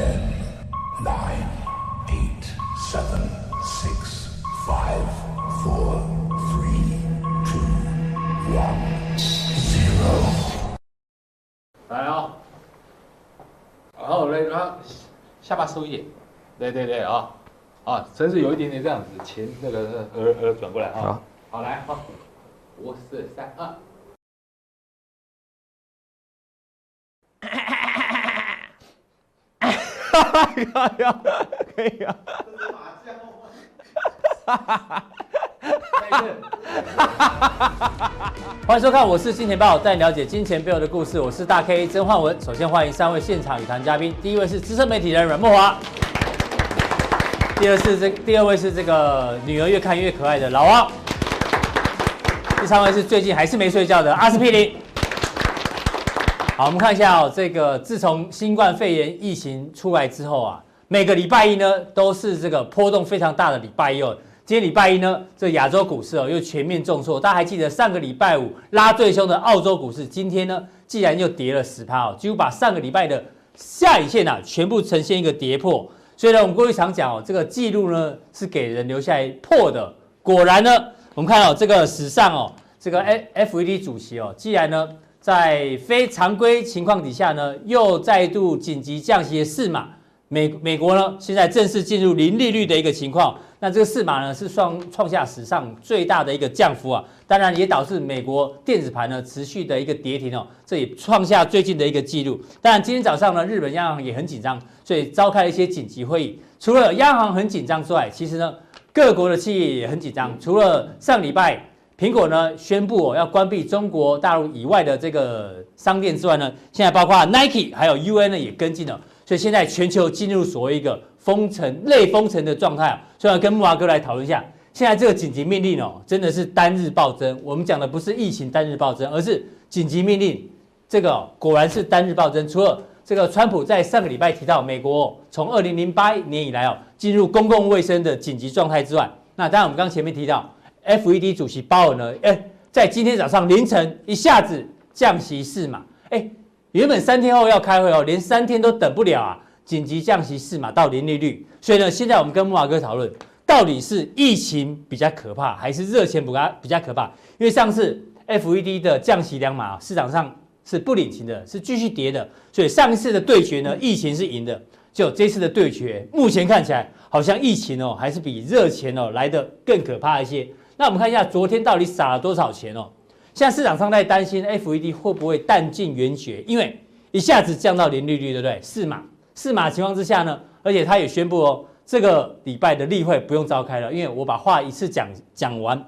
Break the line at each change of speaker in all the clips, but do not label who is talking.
Ten, nine, eight, seven, six, five, four, three, two, one, zero.
来哦，然后嘞，然后下巴收一点，对对对啊，啊，真是有一点点这样子，前那个耳耳转过来啊，好，好来，好，五四三二。可以啊，可以啊。欢迎收看，我是金钱豹，带你了解金钱背后的故事。我是大 K 曾焕文。首先欢迎三位现场与谈嘉宾，第一位是资深媒体人阮慕驊，第二是这第二位是这个女儿越看越可爱的老王，第三位是最近还是没睡觉的阿司匹林。好，我们看一下哦，这个自从新冠肺炎疫情出来之后啊，每个礼拜一呢都是这个波动非常大的礼拜一哦。今天礼拜一呢，这亚洲股市哦又全面重挫。大家还记得上个礼拜五拉最凶的澳洲股市，今天呢既然又跌了十趴哦，几乎把上个礼拜的下影线啊全部呈现一个跌破。所以呢，我们过去常讲哦，这个记录呢是给人留下来破的。果然呢，我们看到这个史上哦，这个 FED 主席哦，既然呢。在非常规情况底下呢，又再度紧急降息四码。美美国呢，现在正式进入零利率的一个情况。那这个四码呢，是创创下史上最大的一个降幅啊。当然也导致美国电子盘呢持续的一个跌停哦，这也创下最近的一个记录。当然今天早上呢，日本央行也很紧张，所以召开了一些紧急会议。除了央行很紧张之外，其实呢，各国的企业也很紧张。除了上礼拜。苹果呢宣布哦要关闭中国大陆以外的这个商店之外呢，现在包括 Nike 还有 UN 呢也跟进了，所以现在全球进入所谓一个封城类封城的状态。所以要跟木华哥来讨论一下，现在这个紧急命令哦，真的是单日暴增。我们讲的不是疫情单日暴增，而是紧急命令，这个果然是单日暴增。除了这个川普在上个礼拜提到美国从二零零八年以来哦进入公共卫生的紧急状态之外，那当然我们刚刚前面提到。FED 主席鲍尔呢？哎，在今天早上凌晨一下子降息四码，哎，原本三天后要开会哦，连三天都等不了啊！紧急降息四码到零利率，所以呢，现在我们跟慕驊哥讨论，到底是疫情比较可怕，还是热钱比较比较可怕？因为上次 FED 的降息两码，市场上是不领情的，是继续跌的，所以上一次的对决呢，疫情是赢的，就这次的对决，目前看起来好像疫情哦，还是比热钱哦来得更可怕一些。那我们看一下昨天到底撒了多少钱哦？现在市场上在担心 FED 会不会弹尽援绝，因为一下子降到零利率，对不对？四码四码情况之下呢，而且他也宣布哦，这个礼拜的例会不用召开了，因为我把话一次讲讲完。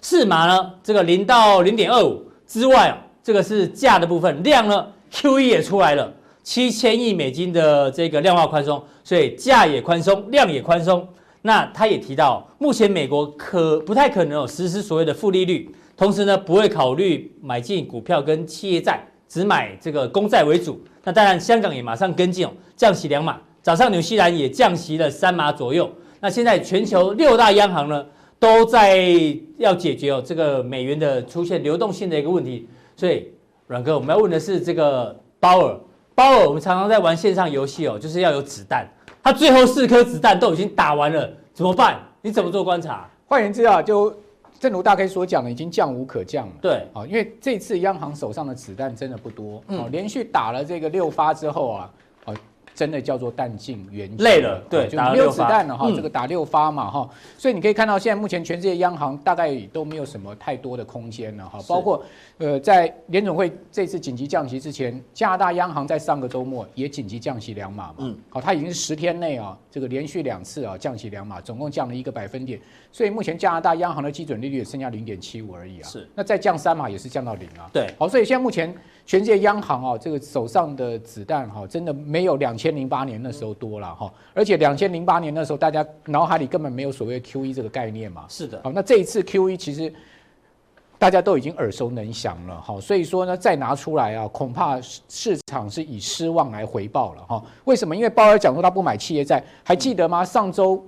四码呢，这个零到零点二五之外哦，这个是价的部分，量呢 QE 也出来了，七千亿美金的这个量化宽松，所以价也宽松，量也宽松。那他也提到，目前美国可不太可能有实施所谓的负利率，同时呢，不会考虑买进股票跟企业债，只买这个公债为主。那当然，香港也马上跟进哦，降息两码。早上纽西兰也降息了三码左右。那现在全球六大央行呢，都在要解决哦这个美元的出现流动性的一个问题。所以，阮哥，我们要问的是这个鲍尔，鲍尔，我们常常在玩线上游戏哦，就是要有子弹。他最后四颗子弹都已经打完了，怎么办？你怎么做观察？
换言之啊，就正如大 K 所讲的，已经降无可降了。
对，
啊，因为这次央行手上的子弹真的不多，嗯，连续打了这个六发之后啊。真的叫做弹尽援绝，
累了，对，
就没有子弹了哈，这个打六发嘛哈，所以你可以看到现在目前全世界央行大概都没有什么太多的空间了哈，包括呃在联总会这次紧急降息之前，加拿大央行在上个周末也紧急降息两码嘛，嗯，好，它已经是十天内啊这个连续两次啊降息两码，总共降了一个百分点，所以目前加拿大央行的基准利率也剩下零点七五而已啊，
是，
那再降三码也是降到零啊，
对，
好，所以现在目前。全世界央行啊，这个手上的子弹哈，真的没有两千零八年那时候多了哈。而且两千零八年那时候，大家脑海里根本没有所谓 QE 这个概念嘛。
是的。
好，那这一次 QE 其实大家都已经耳熟能详了哈。所以说呢，再拿出来啊，恐怕市场是以失望来回报了哈。为什么？因为鲍尔讲说他不买企业债，还记得吗？上周。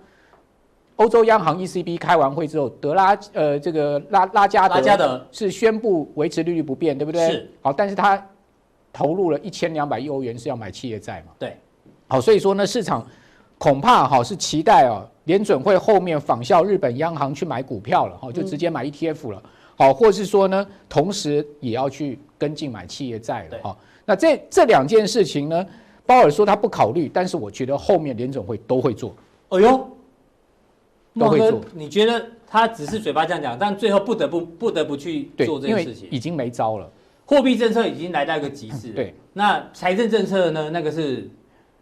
欧洲央行 ECB 开完会之后，德拉呃这个拉拉加德拉加德是宣布维持利率不变，对不对？
是。
好，但是他投入了一千两百亿欧元是要买企业债嘛？
对。
好，所以说呢，市场恐怕哈是期待啊，联准会后面仿效日本央行去买股票了哈，就直接买 ETF 了，好，或是说呢，同时也要去跟进买企业债了哈。那这这两件事情呢，鲍尔说他不考虑，但是我觉得后面联总会都会做。
哎呦，
都会做。
你觉得他只是嘴巴这样讲，但最后不得不不得不去做这件事情，
已经没招了。
货币政策已经来到一个极致。
对，
那财政政策呢？那个是。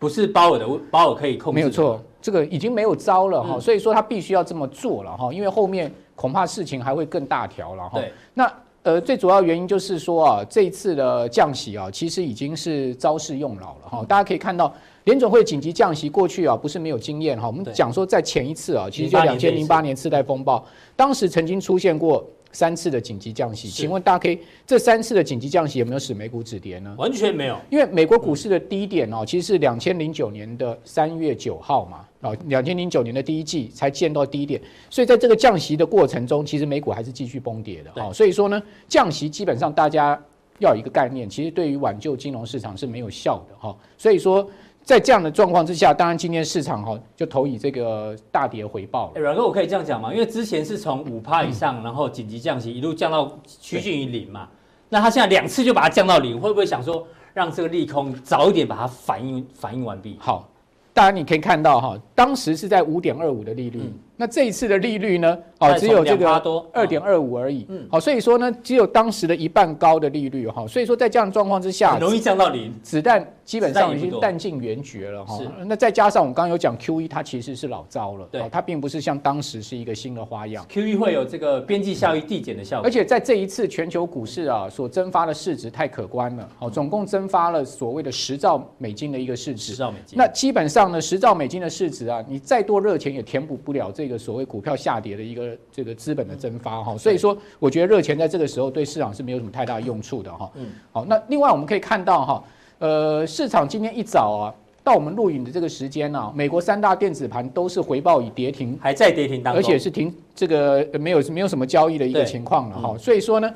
不是鲍尔的，鲍尔可以控制。
没有错，这个已经没有招了哈，嗯、所以说他必须要这么做了哈，因为后面恐怕事情还会更大条了哈。对，那呃最主要原因就是说啊，这一次的降息啊，其实已经是招式用老了哈。大家可以看到，联总会紧急降息过去啊，不是没有经验哈。我们讲说在前一次啊，其实就两千零八年次贷风暴，当时曾经出现过。三次的紧急降息，请问大家可以这三次的紧急降息有没有使美股止跌呢？
完全没有，
因为美国股市的低点哦，其实是两千零九年的三月九号嘛，哦，两千零九年的第一季才见到低点，所以在这个降息的过程中，其实美股还是继续崩跌的哦。所以说呢，降息基本上大家要有一个概念，其实对于挽救金融市场是没有效的哈。所以说。在这样的状况之下，当然今天市场哈就投以这个大跌回报了。
欸，阮哥，我可以这样讲吗？因为之前是从五趴以上，然后紧急降息，一路降到趋近于零嘛。那他现在两次就把它降到零，会不会想说让这个利空早一点把它反应反应完毕？
好，当然你可以看到哈，当时是在五点二五的利率。嗯那这一次的利率呢？哦，只有这个二点二五而已。嗯，好，所以说呢，只有当时的一半高的利率哈。所以说在这样的状况之下，
很容易降到零，
子弹基本上已经弹尽援绝了哈。那再加上我们刚刚有讲 QE，它其实是老招了，对，它并不是像当时是一个新的花样。
QE 会有这个边际效益递减的效果。
而且在这一次全球股市啊，所蒸发的市值太可观了。好，总共蒸发了所谓的十兆美金的一个市值。
十兆美金。
那基本上呢，十兆美金的市值啊，你再多热钱也填补不了这个所谓股票下跌的一个这个资本的蒸发哈，所以说我觉得热钱在这个时候对市场是没有什么太大用处的哈。嗯，好，那另外我们可以看到哈，呃，市场今天一早啊，到我们录影的这个时间呢，美国三大电子盘都是回报已跌停，
还在跌停当中，
而且是停这个没有没有什么交易的一个情况了哈。所以说呢，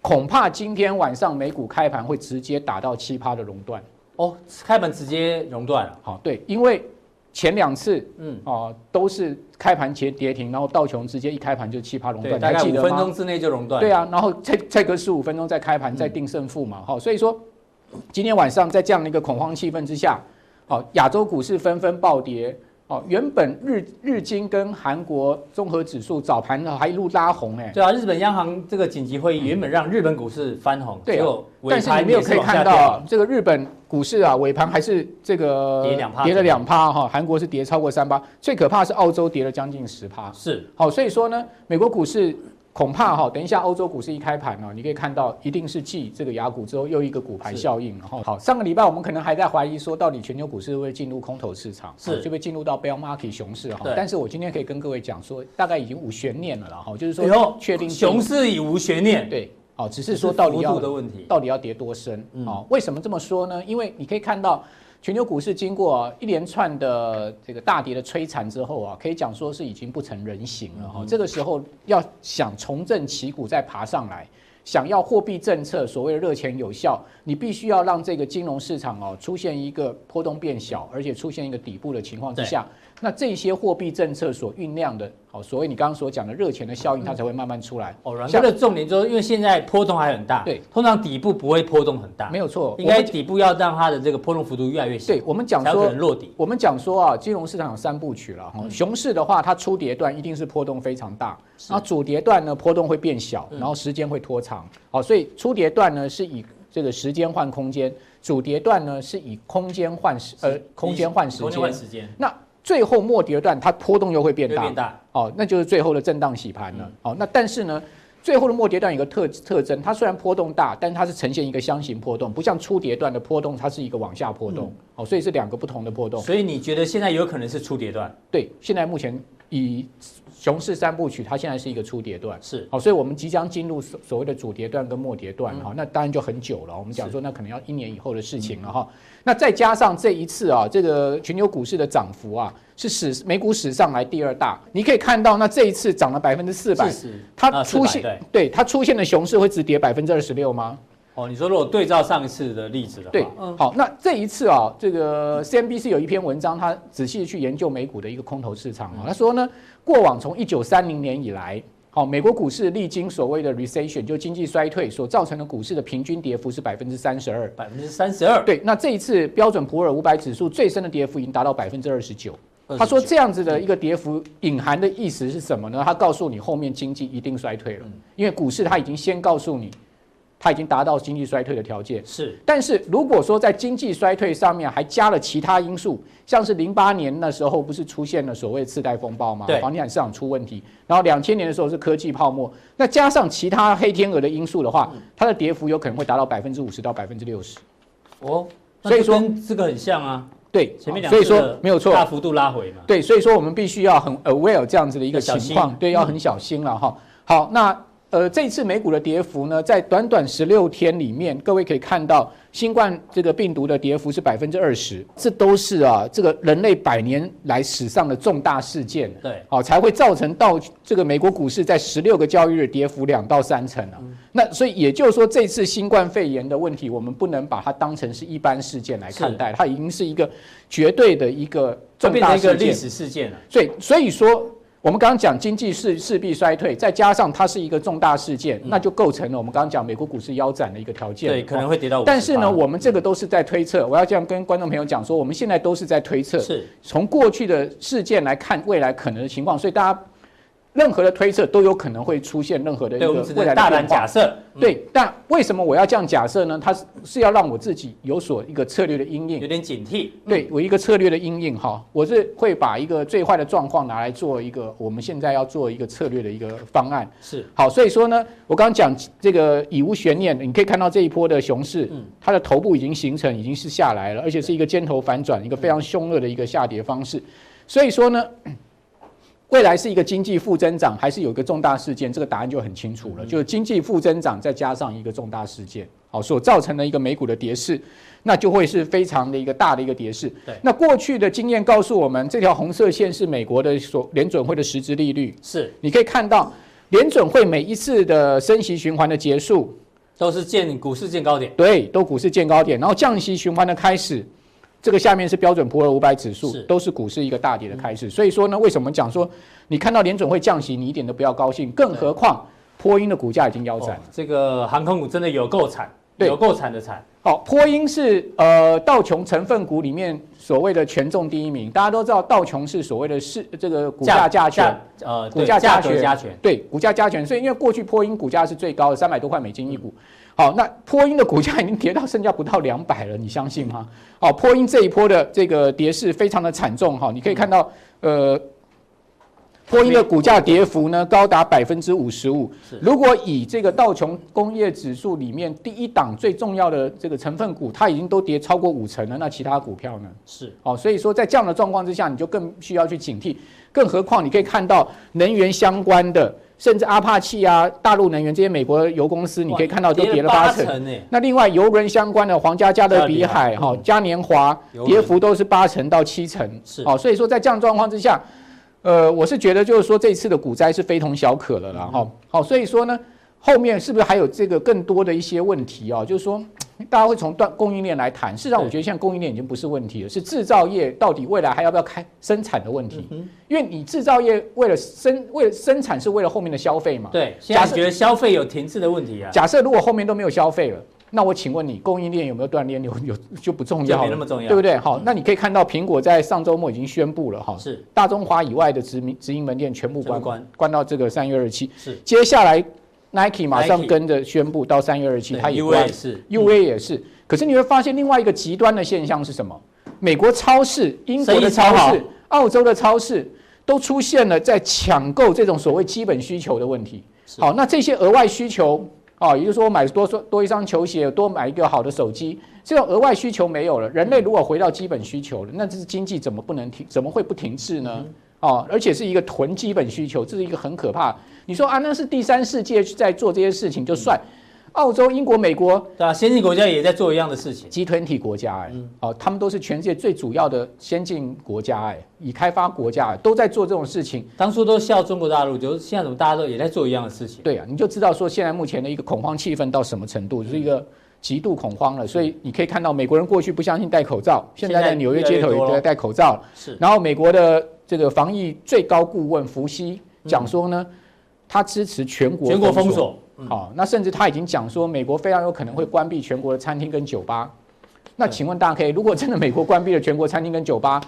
恐怕今天晚上美股开盘会直接打到七趴的熔断
哦，开盘直接熔断了。
好，对，因为。前两次，嗯，哦，都是开盘前跌停，然后道琼直接一开盘就七趴熔断，
大概五分钟之内就熔断。
对啊，然后再再隔十五分钟再开盘再定胜负嘛，好，所以说今天晚上在这样的一个恐慌气氛之下，好，亚洲股市纷纷暴跌。哦，原本日日经跟韩国综合指数早盘还一路拉红哎，
对啊，日本央行这个紧急会议原本让日本股市翻红，
对啊，但是你没有可以看到这个日本股市啊尾盘还是这个跌两趴，跌了两趴哈，韩国是跌超过三趴，最可怕是澳洲跌了将近十趴，
是。
好，所以说呢，美国股市。恐怕哈，等一下欧洲股市一开盘呢，你可以看到一定是继这个雅股之后又一个股牌效应了哈。好，上个礼拜我们可能还在怀疑说，到底全球股市会不会进入空头市场，是就会进入到 bear market 熊市哈。但是我今天可以跟各位讲说，大概已经无悬念了哈，就是说确定
熊市已无悬念。
对，哦，只是说到底要到底要跌多深啊？为什么这么说呢？因为你可以看到。全球股市经过一连串的这个大跌的摧残之后啊，可以讲说是已经不成人形了哈。这个时候要想重振旗鼓再爬上来，想要货币政策所谓的热钱有效，你必须要让这个金融市场哦出现一个波动变小，而且出现一个底部的情况之下。那这些货币政策所酝酿的，好，所谓你刚刚所讲的热钱的效应，它才会慢慢出来。
哦，它的重点就是因为现在波动还很大，对，通常底部不会波动很大，
没有错，
应该底部要让它的这个波动幅度越来越小。
对，我们讲说落底，我们讲说啊，金融市场有三部曲了哈。熊市的话，它初跌段一定是波动非常大，然后主跌段呢波动会变小，然后时间会拖长。好，所以初跌段呢是以这个时间换空间，主跌段呢是以空间换时呃空间换时间。那最后末跌段，它波动又会变大，哦，那就是最后的震荡洗盘了。嗯、哦，那但是呢，最后的末跌段有个特特征，它虽然波动大，但它是呈现一个箱型波动，不像初跌段的波动，它是一个往下波动。嗯、哦，所以是两个不同的波动。
所以你觉得现在有可能是初跌段？
对，现在目前以。熊市三部曲，它现在是一个初跌段，
是
好，所以我们即将进入所所谓的主跌段跟末跌段哈，那当然就很久了。我们讲说，那可能要一年以后的事情了哈。那再加上这一次啊，这个全球股市的涨幅啊，是史美股史上来第二大。你可以看到，那这一次涨了百分之四百，它出现对它出现的熊市会只跌百分之二十六吗？
哦，你说如果对照上一次的例子的话，
对，好，那这一次啊，这个 CNBC 有一篇文章，他仔细去研究美股的一个空头市场啊，他说呢，过往从一九三零年以来，好，美国股市历经所谓的 recession，就经济衰退所造成的股市的平均跌幅是百分之三十二，
百分之三十二。
对，那这一次标准普尔五百指数最深的跌幅已经达到百分之二十九。他说这样子的一个跌幅隐含的意思是什么呢？他告诉你后面经济一定衰退了，因为股市它已经先告诉你。它已经达到经济衰退的条件，
是。
但是如果说在经济衰退上面还加了其他因素，像是零八年那时候不是出现了所谓次贷风暴吗？
对，
房地产市场出问题。然后两千年的时候是科技泡沫，那加上其他黑天鹅的因素的话，它的跌幅有可能会达到百分之五十到百分之六十。
哦，所以说这个很像啊。
对，
前面两
所以说没有错，
大幅度拉回嘛。
对，所以说我们必须要很 aware 这样子的一个情况，对，要很小心了哈。好，那。呃，这次美股的跌幅呢，在短短十六天里面，各位可以看到，新冠这个病毒的跌幅是百分之二十，这都是啊，这个人类百年来史上的重大事件。
对，
好，才会造成到这个美国股市在十六个交易日跌幅两到三成啊。嗯、那所以也就是说，这次新冠肺炎的问题，我们不能把它当成是一般事件来看待，它已经是一个绝对的一个重大事件，
一个历史事件了。
所以，所以说。我们刚刚讲经济势势必衰退，再加上它是一个重大事件，那就构成了我们刚刚讲美国股市腰斩的一个条件。
对，可能会跌到。
但是呢，我们这个都是在推测。我要这样跟观众朋友讲说，我们现在都是在推测，是从过去的事件来看未来可能的情况，所以大家。任何的推测都有可能会出现任何的一个未来的
大胆假设。
对，但为什么我要这样假设呢？它是是要让我自己有所一个策略的阴影，
有点警惕。
对，我一个策略的阴影哈，我是会把一个最坏的状况拿来做一个我们现在要做一个策略的一个方案。
是
好，所以说呢，我刚刚讲这个已无悬念，你可以看到这一波的熊市，它的头部已经形成，已经是下来了，而且是一个尖头反转，一个非常凶恶的一个下跌方式。所以说呢。未来是一个经济负增长，还是有一个重大事件？这个答案就很清楚了，就是经济负增长再加上一个重大事件，好，所造成的一个美股的跌势，那就会是非常的一个大的一个跌势。对，那过去的经验告诉我们，这条红色线是美国的所联准会的实质利率。是，你可以看到联准会每一次的升息循环的结束，
都是见股市见高点。
对，都股市见高点，然后降息循环的开始。这个下面是标准普尔五百指数，都是股市一个大跌的开始。所以说呢，为什么讲说你看到联准会降息，你一点都不要高兴？更何况波音的股价已经腰斩了。
这个航空股真的有够惨，有够惨的惨。
好，波音是呃道琼成分股里面所谓的权重第一名。大家都知道道琼是所谓的市这个股价加权，呃，股价加权，加权，对，股价加权。所以因为过去波音股价是最高的三百多块美金一股。好，那波音的股价已经跌到剩下不到两百了，你相信吗？好，波音这一波的这个跌势非常的惨重哈，你可以看到，呃，波音的股价跌幅呢高达百分之五十五。如果以这个道琼工业指数里面第一档最重要的这个成分股，它已经都跌超过五成了，那其他股票呢？是，好，所以说在这样的状况之下，你就更需要去警惕。更何况你可以看到能源相关的。甚至阿帕契啊，大陆能源这些美国油公司，你可以看到都跌了八成。那另外油轮相关的皇家加勒比海、哈嘉年华，跌幅都是八成到七成。是，哦，所以说在这样状况之下，呃，我是觉得就是说这次的股灾是非同小可了啦。哈。好，所以说呢，后面是不是还有这个更多的一些问题啊？就是说。大家会从断供应链来谈，事实上，我觉得现在供应链已经不是问题了，是制造业到底未来还要不要开生产的问题。因为你制造业为了生为了生产是为了后面的消费嘛。对，
假设觉得消费有停滞的问题啊。
假设如果后面都没有消费了，那我请问你，供应链有没有断链？有有就不重要了，
没那么重要，
对不对？好，那你可以看到苹果在上周末已经宣布了哈，是大中华以外的直营直营门店全部关关关到这个三月二十七。是接下来。Nike 马上跟着宣布，到三月二十七，它也关。UA 也是。可是你会发现另外一个极端的现象是什么？美国超市、英国的超市、澳洲的超市都出现了在抢购这种所谓基本需求的问题。好，那这些额外需求啊，也就是说，我买多多一双球鞋，多买一个好的手机，这种额外需求没有了。人类如果回到基本需求了，那这是经济怎么不能停？怎么会不停滞呢？哦，而且是一个囤基本需求，这是一个很可怕。你说啊，那是第三世界在做这些事情就算，澳洲、英国、美国，
对啊，先进国家也在做一样的事情。
集团体国家哎，哦，他们都是全世界最主要的先进国家哎，已开发国家都在做这种事情。
当初都笑中国大陆，就是现在怎么大家都也在做一样的事情？
对啊，你就知道说现在目前的一个恐慌气氛到什么程度，就是一个极度恐慌了。所以你可以看到，美国人过去不相信戴口罩，现在在纽约街头也都在戴口罩。
是。
然后美国的这个防疫最高顾问福西讲说呢，他支持全国
全国封锁。
好，那甚至他已经讲说，美国非常有可能会关闭全国的餐厅跟酒吧。那请问大家，可以如果真的美国关闭了全国餐厅跟酒吧，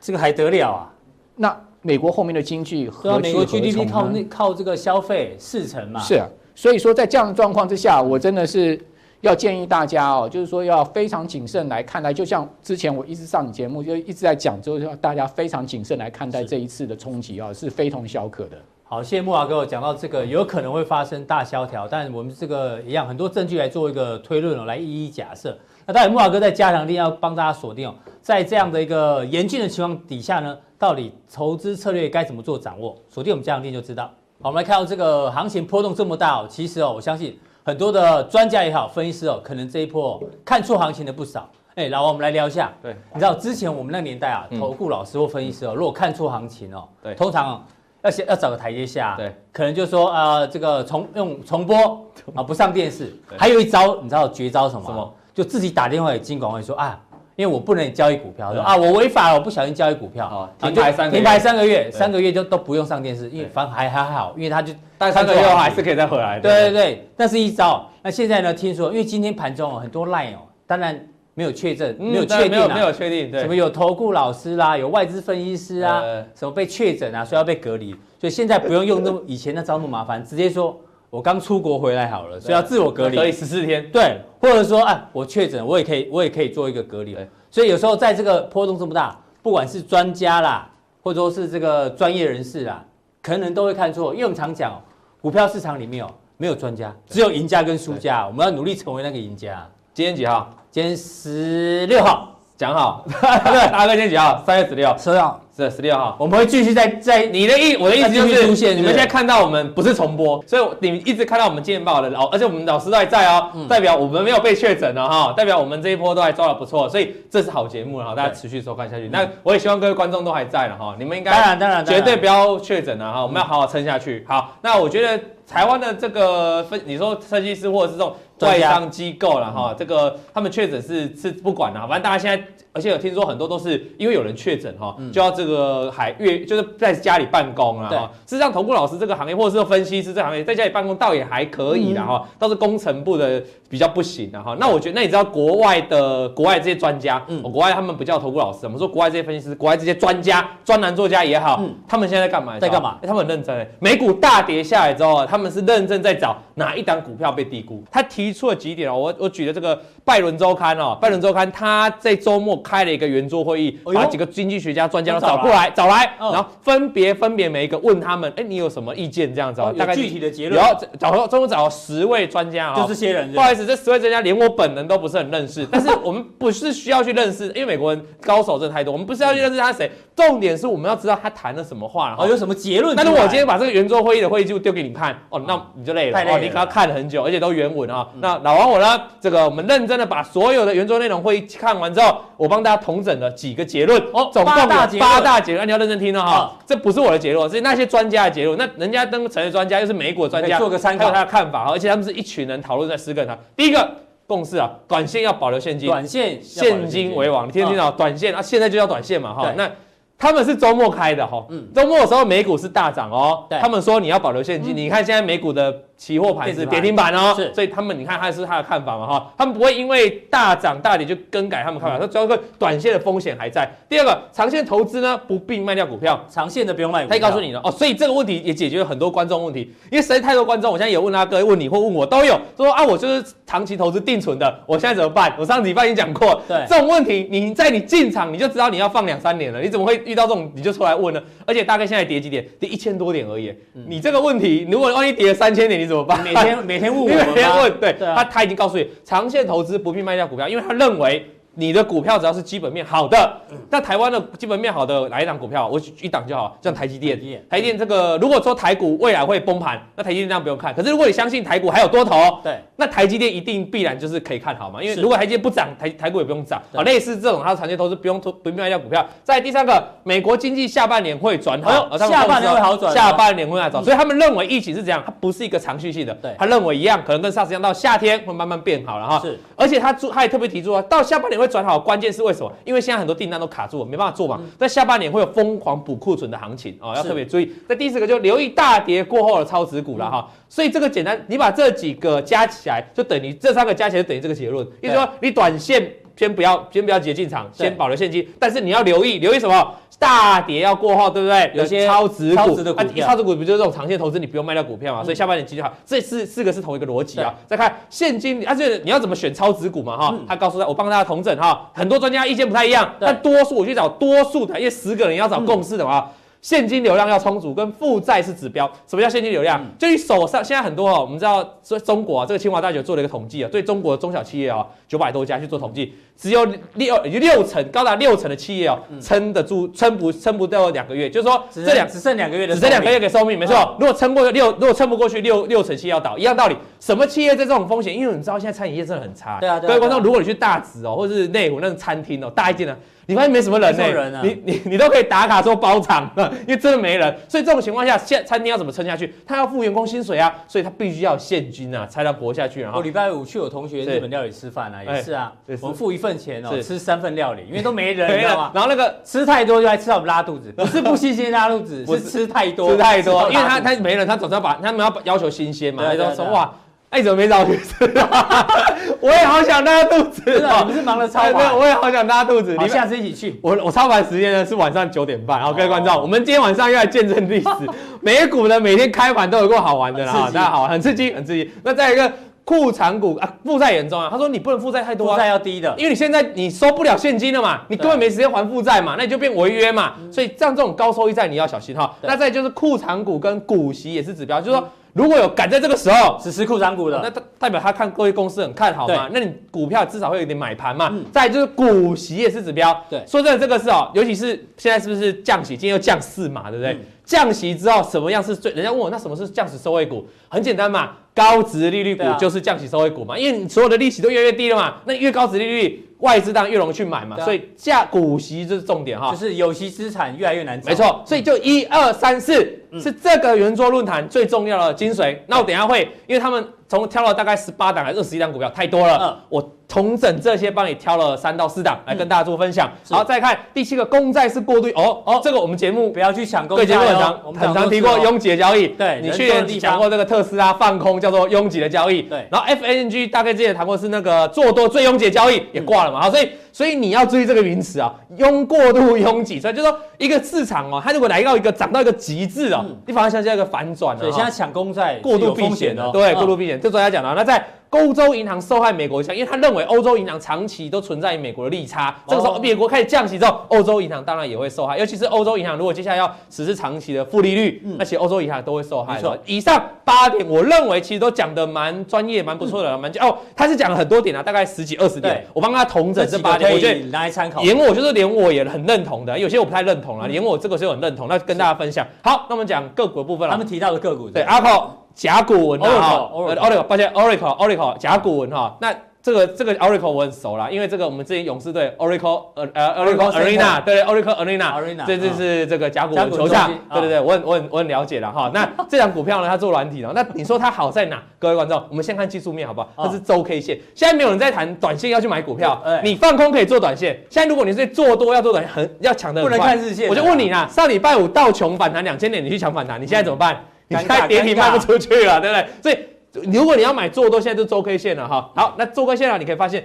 这个还得了啊？
那美国后面的经济何去何从？
美国 GDP 靠那靠这个消费四成嘛？
是啊，所以说在这样的状况之下，我真的是要建议大家哦，就是说要非常谨慎来看待。就像之前我一直上你节目就一直在讲，就是要大家非常谨慎来看待这一次的冲击啊，是非同小可的。
好，谢谢木华哥讲到这个有可能会发生大萧条，但我们这个一样很多证据来做一个推论哦，来一一假设。那当然，木华哥在加强錠要帮大家锁定哦，在这样的一个严峻的情况底下呢，到底投资策略该怎么做掌握？锁定我们加强錠就知道。好，我们来看到这个行情波动这么大哦，其实哦，我相信很多的专家也好，分析师哦，可能这一波看错行情的不少。哎，老王，我们来聊一下。
对，
你知道之前我们那个年代啊，投顾老师或分析师哦，如果看错行情哦，
对，
通常。要先要找个台阶下，
对，
可能就说啊，这个重用重播 啊，不上电视。还有一招，你知道绝招什么？什么？就自己打电话给金管会说啊，因为我不能交易股票，说啊，我违法了，我不小心交易股票，
停牌三
停牌三个月，三个月就都不用上电视，因为反正还还好，因为他就
但三个月后还是可以再回来。
对对对，那是一招。那现在呢？听说因为今天盘中很多 line 哦，当然。没有确诊，没有确定，没有
没有确定，对，
什么有投顾老师啦，有外资分析师啊，什么被确诊啊，所以要被隔离，所以现在不用用那么以前那招那么麻烦，直接说我刚出国回来好了，所以要自我隔离，
隔离十四天，
对，或者说啊，我确诊，我也可以，我也可以做一个隔离，所以有时候在这个波动这么大，不管是专家啦，或者说是这个专业人士啦，可能都会看错，因为我们常讲，股票市场里面哦，没有专家，只有赢家跟输家，我们要努力成为那个赢家。
今天几号？
今天十六号，讲好。
对，阿哥今天几号？三月十六。
十六号，
是十六号。
我们会继续在在你的意，我的意思就是，出现你们现在看到我们不是重播，所以你一直看到我们见报的老，而且我们老师都还在哦，代表我们没有被确诊了哈，代表我们这一波都还抓的不错，所以这是好节目了哈，大家持续收看下去。那我也希望各位观众都还在了哈，你们应该当然当然绝对不要确诊了哈，我们要好好撑下去。好，那我觉得台湾的这个分，你说设计师或者是这种。外商机构了哈，这个他们确诊是是不管了，反正大家现在，而且有听说很多都是因为有人确诊哈，就要这个还月就是在家里办公啊哈。事实上，投顾老师这个行业或者是分析师这个行业，在家里办公倒也还可以的哈，倒是工程部的比较不行的哈。那我觉得，那你知道国外的国外这些专家，嗯，国外他们不叫投顾老师，我们说国外这些分析师，国外这些专家、专栏作家也好，他们现在在干嘛？在干嘛？
他们很认真，美股大跌下来之后，他们是认真在找哪一档股票被低估。他提出了几点哦，我。我举的这个拜伦周刊哦，拜伦周刊他在周末开了一个圆桌会议，把几个经济学家、专家都找过来，找来，然后分别分别每一个问他们，哎，你有什么意见？这样子哦，大概
具体的结论。
然后找周末找了十位专家啊
就这些人。
不好意思，这十位专家连我本人都不是很认识，但是我们不是需要去认识，因为美国人高手真的太多，我们不是要去认识他谁，重点是我们要知道他谈了什么话，然后有什么结论。但是我今天把这个圆桌会议的会议记录丢给你看，哦，那你就累了，哦，你可能要看了很久，而且都原文啊。那老王我呢，这个我们认。真的把所有的圆桌内容会议看完之后，我帮大家统整了几个结论哦，总共有八大结论，你要认真听哦哈。这不是我的结论，是那些专家的结论。那人家登成的专家又是美国专家，做个参考，他的看法哈，而且他们是一群人讨论在十个人。第一个共识啊，短线要保留现金，
短线
现金为王。你听听到，短线啊，现在就叫短线嘛哈。那他们是周末开的哈，周末的时候美股是大涨哦。他们说你要保留现金，你看现在美股的。期货盘是跌停板哦，是，所以他们你看他是他的看法嘛哈，他们不会因为大涨大跌就更改他们看法，他主要是短线的风险还在。第二个，长线投资呢不必卖掉股票，
长线的不用卖。
他也告诉你了。哦，所以这个问题也解决了很多观众问题，因为实在太多观众，我现在有问阿哥，问你或问我都有。说啊，我就是长期投资定存的，我现在怎么办？我上礼拜已经讲过，对。这种问题，你在你进场你就知道你要放两三年了，你怎么会遇到这种你就出来问呢？而且大概现在跌几点？跌一千多点而已，你这个问题如果万一跌了三千点，你怎么办？
每天。每天问我，
每天问，对，他他已经告诉你，长线投资不必卖掉股票，因为他认为你的股票只要是基本面好的，那台湾的基本面好的哪一档股票？我一档就好，像台积电。台积电这个，如果说台股未来会崩盘，那台积电这样不用看。可是如果你相信台股还有多头，
对，
那台积电一定必然就是可以看好嘛。因为如果台积电不涨，台台股也不用涨。啊，类似这种它的长期投资不用投不用卖掉股票。在第三个，美国经济下半年会转好，
下半年会好转，
下半年会好转。所以他们认为疫情是怎样，它不是一个长续性的。
对，
他认为一样，可能跟上次一样，到夏天会慢慢变好了哈。
是，
而且他注他也特别提出啊，到下半年会转好，关键是。为什么？因为现在很多订单都卡住了，没办法做嘛。在下半年会有疯狂补库存的行情哦，要特别注意。在第四个就留意大跌过后的超值股了哈。所以这个简单，你把这几个加起来，就等于这三个加起来就等于这个结论。意思说，你短线先不要，先不要急着进场，先保留现金。但是你要留意，留意什么？大跌要过后，对不对？有些超值股，超值的股票，超值股不就是这种长线投资？你不用卖掉股票嘛。所以下半年继续好。这四四个是同一个逻辑啊。再看现金，而且你要怎么选超值股嘛？哈，他告诉他，我帮大家统整哈。很多专家意见不太一样，但多数我去找多数的，因为十个人要找共识的嘛。现金流量要充足，跟负债是指标。什么叫现金流量？就你手上现在很多哦，我们知道说中国啊，这个清华大学做了一个统计啊，对中国的中小企业啊，九百多家去做统计，只有六六成，高达六成的企业哦，撑得住，撑不撑不到两个月，就是说这两只剩两个月的，只剩两个月给寿命，没错。如果撑过六，如果撑不过去，六六成企业要倒，一样道理。什么企业在这种风险？因为你知道现在餐饮业真的很差。对啊，各位观众，如果你去大直哦，或者是内湖那种餐厅哦，大一点的。你发现没什么人呢、欸？你你你都可以打卡说包场，因为真的没人。所以这种情况下，现餐厅要怎么撑下去？他要付员工薪水啊，所以他必须要有现金啊，才能活下去。然后
我礼拜五去我同学日本料理吃饭啊，也是啊，我们付一份钱哦，吃三份料理，因为都没人，你知道吗？
然后那个
吃太多就来吃到我们拉肚子，不是不新鲜拉肚子，是吃太多，
吃太多，因为他他没人，他总是要把他们要要求新鲜嘛，他说哇。哎，你怎么没找我去吃？我也好想拉肚子。
真的，你不是忙得超忙？
我也好想拉肚子。
你下次一起去。
我我超凡时间呢是晚上九点半。好，各位观众，我们今天晚上要来见证历史。美股呢每天开盘都有够好玩的啦，大家好，很刺激，很刺激。那再一个库藏股啊，负债严重啊。他说你不能负债太多，负债要低的，因为你现在你收不了现金了嘛，你根本没时间还负债嘛，那你就变违约嘛。所以像这种高收益债你要小心哈。那再就是库藏股跟股息也是指标，就是说。如果有赶在这个时候
实施库藏股的，
那代代表他看各位公司很看好嘛？那你股票至少会有点买盘嘛？再就是股息也是指标。对，说真的，这个是哦，尤其是现在是不是降息？今天又降四码，对不对？降息之后什么样是最？人家问我，那什么是降息收益股？很简单嘛，高值利率股就是降息收益股嘛，因为你所有的利息都越来越低了嘛，那越高值利率。外资当然越容易去买嘛，所以价股息这是重点哈，
就是有息资产越来越难找。
没错，所以就一二三四是这个圆桌论坛最重要的精髓。那我等下会，因为他们从挑了大概十八档还是二十一档股票，太多了，我。重整这些，帮你挑了三到四档来跟大家做分享。好，再看第七个公债是过度哦哦，这个我们节目
不要去抢公债，
对节目很常很常提过拥挤的交易。对，你去年讲过这个特斯拉放空叫做拥挤的交易。对，然后 FANG 大概之前谈过是那个做多最拥挤的交易也挂了嘛。好，所以所以你要注意这个名词啊，拥过度拥挤，所以就是说一个市场哦，它如果来到一个涨到一个极致哦，你反而像现在一个反转了。
对，现在抢攻在
过度避险的，对，过度避险，这专家讲了。那在欧洲银行受害美国影响，因为他认为欧洲银行长期都存在于美国的利差。这个时候，美国开始降息之后，欧洲银行当然也会受害。尤其是欧洲银行，如果接下来要实施长期的负利率，那其实欧洲银行都会受害。没错，以上八点，我认为其实都讲的蛮专业、蛮不错的，蛮哦，他是讲了很多点啊，大概十几二十点。我帮他统整这八点，我觉得拿来参考。连我就是连我也很认同的，有些我不太认同了，连我这个是很认同，那跟大家分享。好，那我们讲个股的部分了。
他们提到的个股，
对，Apple。甲骨文啊，Oracle，抱歉，Oracle，Oracle，甲骨文哈，那这个这个 Oracle 我很熟啦，因为这个我们之前勇士队 Oracle 呃呃 Oracle Arena，对，Oracle Arena，这就是这个甲骨文球场，对对对，我很我很我很了解了哈。那 这张股票呢，它做软体的，那你说它好在哪？各位观众，我们先看技术面好不好？它是周 K 线，现在没有人在谈短线要去买股票，你放空可以做短线。现在如果你是做多要做短，很要抢的，
不能看日线。
我就问你啦，上礼拜五道琼反弹两千点，你去抢反弹，你现在怎么办？你开跌停卖不出去了，对不对？所以如果你要买做多，现在就周 K 线了哈。好，那周 K 线啊，你可以发现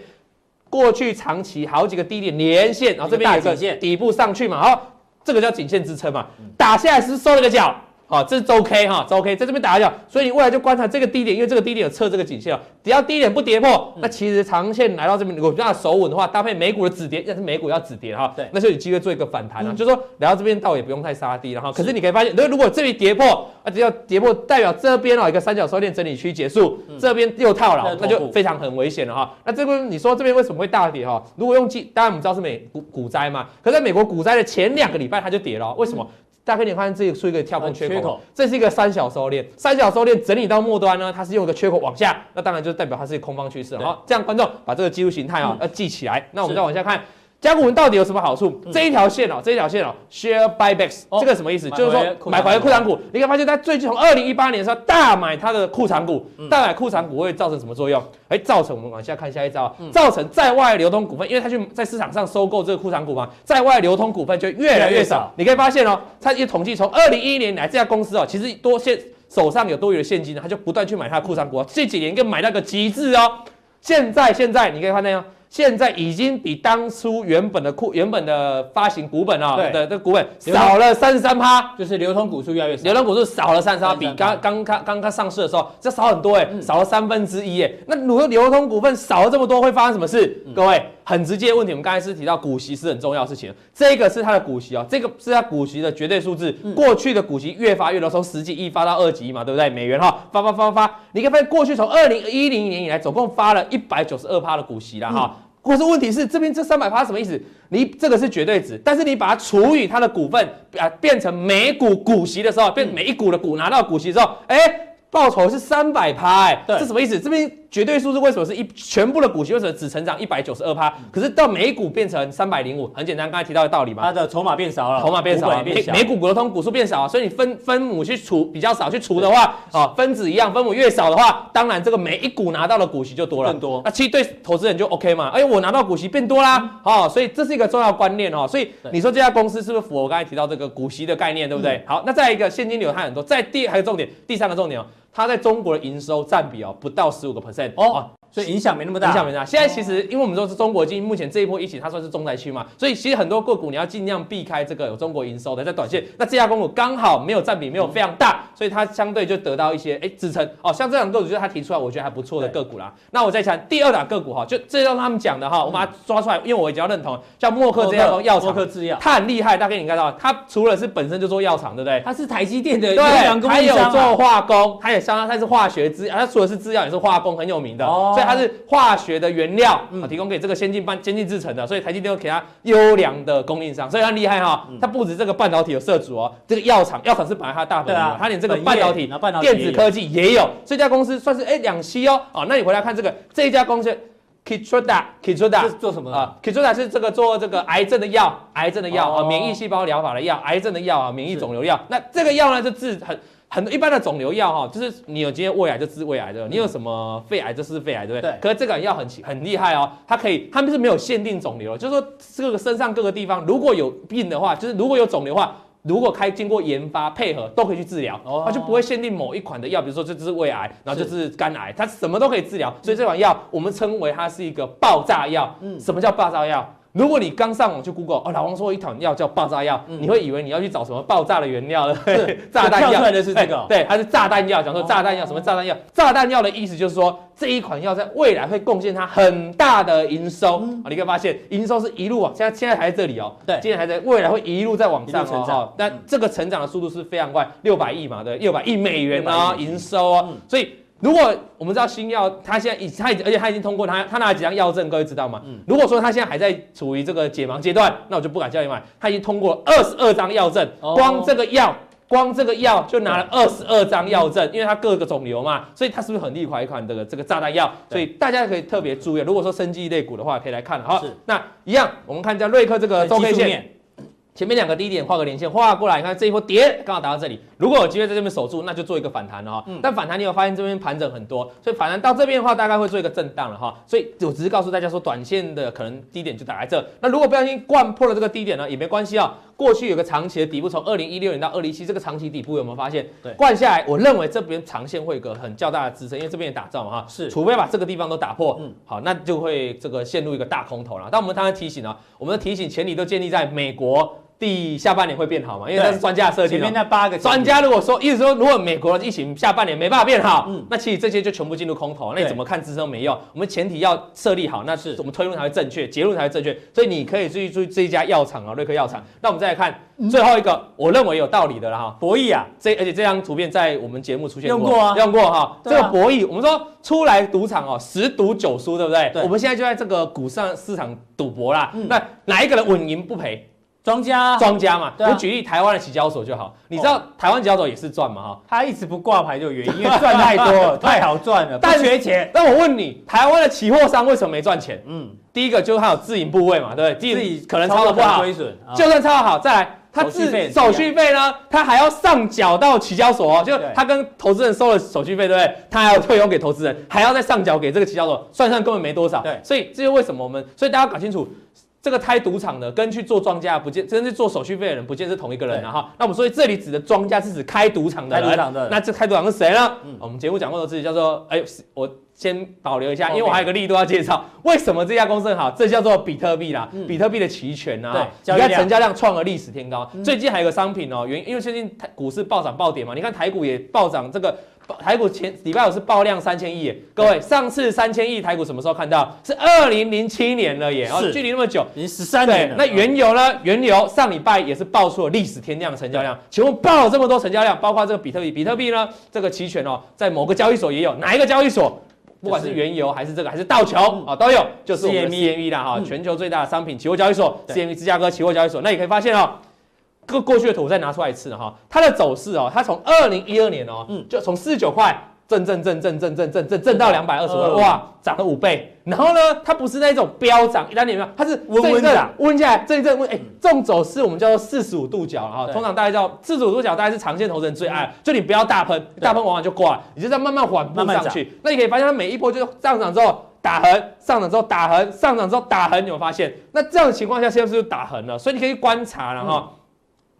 过去长期好几个低点连线，然后这边有个底部上去嘛，好，这个叫颈线支撑嘛，打下来是收了个脚，好，这是周 K 哈，周 K 在这边打一下，所以你未来就观察这个低点，因为这个低点有测这个颈线哦，只要低点不跌破，那其实长线来到这边，如果比较守稳的话，搭配美股的止跌，但是美股要止跌哈，对，那就有机会做一个反弹了，就是说来到这边倒也不用太杀低了哈。可是你可以发现，如果这边跌破，啊，只要跌破，代表这边哦一个三角收敛整理区结束，这边又套牢，那就非常很危险了哈。那这边你说这边为什么会大跌哈？如果用记，当然我们知道是美股股灾嘛，可在美国股灾的前两个礼拜它就跌了，为什么？大家可以发现这里出一个跳空缺口，缺口，这是一个三小收敛，三小收敛整理到末端呢，它是用一个缺口往下，那当然就代表它是一个空方趋势。好，这样观众把这个技术形态啊要记起来。那我们再往下看。甲股文到底有什么好处？这一条线哦，这一条线哦，share buybacks，这个什么意思？就是说买回来库藏股。你可以发现，它最近从二零一八年的时候大买它的库藏股，大买库藏股会造成什么作用？哎，造成我们往下看下一招，造成在外流通股份，因为它去在市场上收购这个库藏股嘛，在外流通股份就越来越少。你可以发现哦，它一统计从二零一一年来这家公司哦，其实多现手上有多余的现金呢，它就不断去买它的库藏股，这几年更买到个极致哦。现在现在你可以发现哦。现在已经比当初原本的库原本的发行股本啊的的股本少了三十三趴，
就是流通股数越来越少，
流通股数少了三十三趴，比刚刚刚刚刚上市的时候这少很多哎，少了三分之一哎。那如果流通股份少了这么多，会发生什么事？各位，很直接的问题，我们刚才是提到股息是很重要的事情，这个是它的股息哦，这个是它股息的绝对数字。过去的股息越发越多，从十几亿发到二几亿嘛，对不对？美元哈，发发发发发，你可以发现过去从二零一零年以来，总共发了一百九十二趴的股息了哈。可是问题是，这边这三百趴什么意思？你这个是绝对值，但是你把它除以它的股份，啊，变成每股股息的时候，变每一股的股拿到股息之后，哎，报酬是三百趴，哎，这什么意思？这边。绝对数字为什么是一全部的股息为什么只成长一百九十二趴？可是到每股变成三百零五，很简单，刚才提到的道理嘛。
它的筹码变少了，
筹码变少了，每每股流通股数变少了，所以你分分母去除比较少去除的话，啊，分子一样，分母越少的话，当然这个每一股拿到的股息就多了，
更多。
那其实对投资人就 OK 嘛，哎，我拿到股息变多啦，哦，所以这是一个重要观念哦。所以你说这家公司是不是符合我刚才提到这个股息的概念，对不对？好，那再一个现金流它很多，在第还有重点，第三个重点哦，它在中国的营收占比哦不到十五个 percent 哦。
所以影响没那么大，
影响没那么大。现在其实，因为我们说是中国经济目前这一波疫情，它算是重灾区嘛，所以其实很多个股你要尽量避开这个有中国营收的，在短线。那这家公股刚好没有占比，没有非常大，所以它相对就得到一些哎支撑。哦，像这两个股就是他提出来，我觉得还不错的个股啦。那我再讲第二档个股哈，就这让他们讲的哈，我把它抓出来，因为我比较认同，像默克这家公药厂，默克制药，它很厉害。大家可以看到，它除了是本身就做药厂，对不对？
它是台积电的
对，还有做化工，它也相当，它是化学制，它除了是制药，也是化工很有名的，所以它是化。学的原料啊，提供给这个先进半先进制程的，所以台积电会给它优良的供应商，所以它厉害哈。它不止这个半导体有涉足哦，这个药厂药厂是本来它大本营，它连这个半导体、电子科技也有。这家公司算是哎两栖哦。哦，那你回来看这个这一家公司，Keytruda，Keytruda
是做什么啊
？Keytruda 是这个做这个癌症的药，癌症的药啊，免疫细胞疗法的药，癌症的药啊，免疫肿瘤药。那这个药呢，就治很。很多一般的肿瘤药哈，就是你有今天胃癌就治胃癌的，你有什么肺癌就治肺癌，对不对？对。可是这个药很很厉害哦，它可以，它们是没有限定肿瘤，就是说这个身上各个地方如果有病的话，就是如果有肿瘤的话，如果开经过研发配合都可以去治疗，它就不会限定某一款的药，比如说这就是胃癌，然后就是肝癌，它什么都可以治疗。所以这款药我们称为它是一个爆炸药。嗯。什么叫爆炸药？如果你刚上网去 Google，哦，老王说一款药叫爆炸药，嗯、你会以为你要去找什么爆炸的原料了？是 炸弹药出来的是这个、欸，对，它是炸弹药。讲说炸弹药，什么炸弹药？炸弹药的意思就是说这一款药在未来会贡献它很大的营收。嗯、你可以发现营收是一路往，现在现在还在这里哦，对，现在还在，未来会一路在往上成长。但这个成长的速度是非常快，六百亿嘛，对，六百亿美元啊，营收哦，嗯、所以。如果我们知道新药，它现在已它已而且它已经通过它它拿了几张药证，各位知道吗？嗯。如果说它现在还在处于这个解盲阶段，那我就不敢叫你买。它已经通过了二十二张药证，光这个药，光这个药就拿了二十二张药证，因为它各个肿瘤嘛，所以它是不是很厉害一款这个这个炸弹药？所以大家可以特别注意，如果说生技类股的话，可以来看。好，那一样，我们看一下瑞克这个周 K 线。前面两个低点画个连线，画过来，你看这一波跌刚好打到这里。如果有机会在这边守住，那就做一个反弹了哈。嗯、但反弹你有发现这边盘整很多，所以反弹到这边的话，大概会做一个震荡了哈。所以我只是告诉大家说，短线的可能低点就打在这。那如果不小心灌破了这个低点呢，也没关系啊。过去有个长期的底部，从二零一六年到二零一七，这个长期底部有没有发现？对，灌下来，我认为这边长线会有个很较大的支撑，因为这边也打造嘛哈。是，除非把这个地方都打破，嗯，好，那就会这个陷入一个大空头了。但我们当然提醒啊，我们的提醒前提都建立在美国。第下半年会变好嘛？因为它是专家设定。
前面那八个
专家如果说，意思说，如果美国的疫情下半年没办法变好，嗯，那其实这些就全部进入空头。那你怎么看支撑都没用。我们前提要设立好，那是我们推论才会正确，结论才会正确。所以你可以注意注意这一家药厂啊，瑞克药厂。那我们再来看最后一个，我认为有道理的了哈，博弈啊，这而且这张图片在我们节目出现过，用过啊，用过哈。这个博弈，我们说出来赌场哦，十赌九输，对不对？对。我们现在就在这个股上市场赌博啦。那哪一个人稳赢不赔？庄家，庄家嘛，我举例台湾的期交所就好。你知道台湾期交所也是赚嘛？哈，他一直不挂牌就原因，因为赚太多了，太好赚了，不缺钱。那我问你，台湾的期货商为什么没赚钱？嗯，第一个就是他有自营部位嘛，对不对？自己可能操的不好，亏损。就算操的好，再来他自手续费呢，他还要上缴到期交所哦，就他跟投资人收了手续费，对不对？他还要退佣给投资人，还要再上缴给这个期交所，算算根本没多少。对，所以这就为什么我们，所以大家搞清楚。这个开赌场的跟去做庄家不见，真是做手续费的人不见是同一个人了哈。那我们所以这里指的庄家是指开赌场的人。开赌场的。那这开赌场是谁呢？嗯，我们节目讲过的字叫做，哎，我先保留一下，因为我还有个力度要介绍。为什么这家公司很好？这叫做比特币啦，比特币的期权啊。对。你看成交量创了历史天高。最近还有个商品哦，原因为最近台股市暴涨暴跌嘛，你看台股也暴涨这个。台股前礼拜五是爆量三千亿耶，各位，上次三千亿台股什么时候看到？是二零零七年了耶，哦，距离那么久，已经十三年了。那原油呢？原油上礼拜也是爆出了历史天量的成交量，请问爆了这么多成交量，包括这个比特币，比特币呢？这个期权哦，在某个交易所也有，哪一个交易所？不管是原油还是这个还是道琼啊，都有，就是我们 CME 啦哈，全球最大的商品期货交易所，CME 芝加哥期货交易所。那也可以发现哦。个过去的图我再拿出来一次哈，它的走势哦，它从二零一二年哦，嗯，就从四十九块震震震震震震震震震到两百二十块，哇，涨了五倍。然后呢，它不是那种飙涨，一单点没有，它是温温涨，温下来，这一阵温，哎，这种走势我们叫做四十五度角哈，通常大家叫四十五度角，大概是长线投资人最爱，就你不要大喷，大喷往往就挂了，你就在慢慢缓步上去。那你可以发现它每一波就是上涨之后打横，上涨之后打横，上涨之后打横，你有发现？那这样的情况下，现在是不是打横了？所以你可以观察了哈。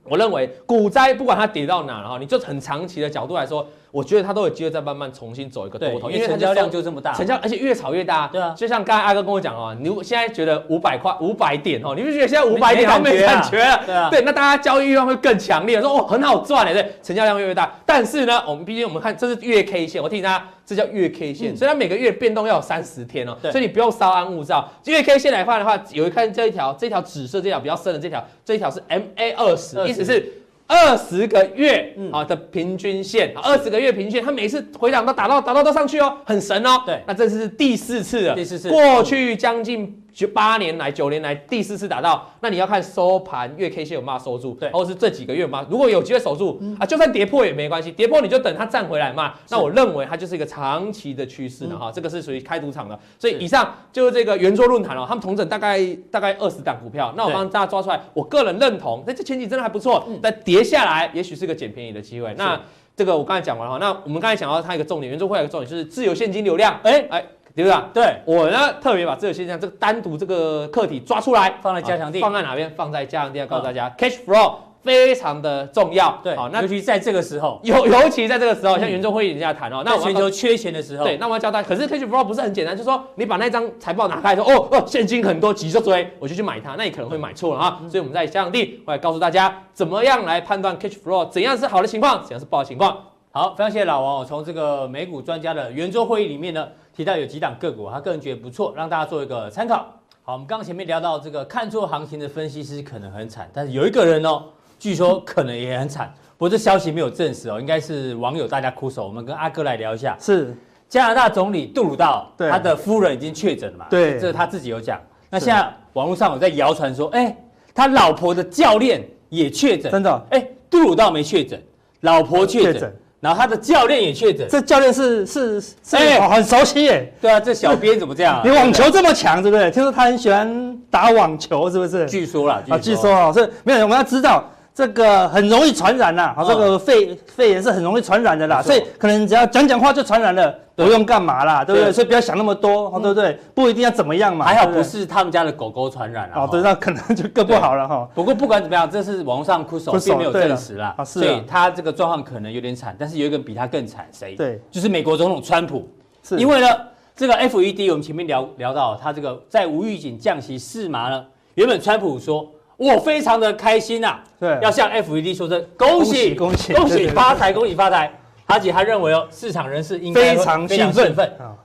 我认为股灾不管它跌到哪，然后你就很长期的角度来说。我觉得它都有机会再慢慢重新走一个多头，因为成交量就这么大，成交而且越炒越大。对啊，就像刚才阿哥跟我讲哦，你现在觉得五百块五百点哦，你不觉得现在五百点好没感觉了？对啊，对，那大家交易欲望会更强烈，说哦很好赚哎，对，成交量越越大。但是呢，我们毕竟我们看这是月 K 线，我提醒大家，这叫月 K 线，所以它每个月变动要有三十天哦，所以你不用稍安勿躁。月 K 线来看的话，有一看这一条，这条紫色这条比较深的这条，这一条是 MA 二十，意思是。二十个月好的平均线，二十个月平均线，它每次回档都打到打到都上去哦，很神哦。对，那这是第四次了，第四次，过去将近。就八年来、九年来第四次打到，那你要看收盘月 K 线有没有收住，对，或者是这几个月嘛，如果有机会守住、嗯、啊，就算跌破也没关系，跌破你就等它站回来嘛。那我认为它就是一个长期的趋势了哈，嗯、这个是属于开赌场的。所以以上就是这个圆桌论坛哦，他们同整大概大概二十档股票，那我帮大家抓出来，我个人认同，那这前景真的还不错，但跌下来也许是个捡便宜的机会。那这个我刚才讲完了哈，那我们刚才讲到它一个重点，圆桌会有一个重点就是自由现金流量，哎哎。对不对？对，我呢特别把这个现象，这个单独这个课题抓出来，放在加强地，放在哪边？放在加强錠，告诉大家，cash flow 非常的重要。对，好，那尤其在这个时候，尤尤其在这个时候，像圆桌会议人家谈哦，那全球缺钱的时候，对，那我要教大家。可是 cash flow 不是很简单，就是说你把那张财报拿开，说哦哦，现金很多，急着追，我就去买它，那你可能会买错了哈。所以我们在加强地，我来告诉大家，怎么样来判断 cash flow，怎样是好的情况，怎样是不好的情况。好，非常谢谢老王，我从这个美股专家的圆桌会议里面呢。提到有几档个股，他个人觉得不错，让大家做一个参考。好，我们刚刚前面聊到这个看错行情的分析师可能很惨，但是有一个人哦，据说可能也很惨。不过这消息没有证实哦，应该是网友大家哭手。我们跟阿哥来聊一下。是加拿大总理杜鲁道，对他的夫人已经确诊了嘛？对，这是他自己有讲。那现在网络上有在谣传说，哎，他老婆的教练也确诊，真的？哎，杜鲁道没确诊，老婆确诊。然后他的教练也确诊，这教练是是是，哎，很熟悉耶。对啊，这小编怎么这样？你网球这么强，对不对？听说他很喜欢打网球，是不是？据说啦，啊，据说啊，是没有，我们要知道。这个很容易传染呐，好，这个肺肺炎是很容易传染的啦，所以可能只要讲讲话就传染了，不用干嘛啦，对不对？所以不要想那么多，对不对？不一定要怎么样嘛。还好不是他们家的狗狗传染了，哦，对，那可能就更不好了哈。不过不管怎么样，这是网上哭手并没有证实啦，所以他这个状况可能有点惨。但是有一个比他更惨，谁？对，就是美国总统川普。是，因为呢，这个 FED 我们前面聊聊到，他这个在无预警降息四码呢，原本川普说。
我非常的开心呐、啊，
对，
要向 FED 说声恭喜
恭喜
恭喜发财恭喜发财。而且他认为哦，市场人士应该
非常兴奋。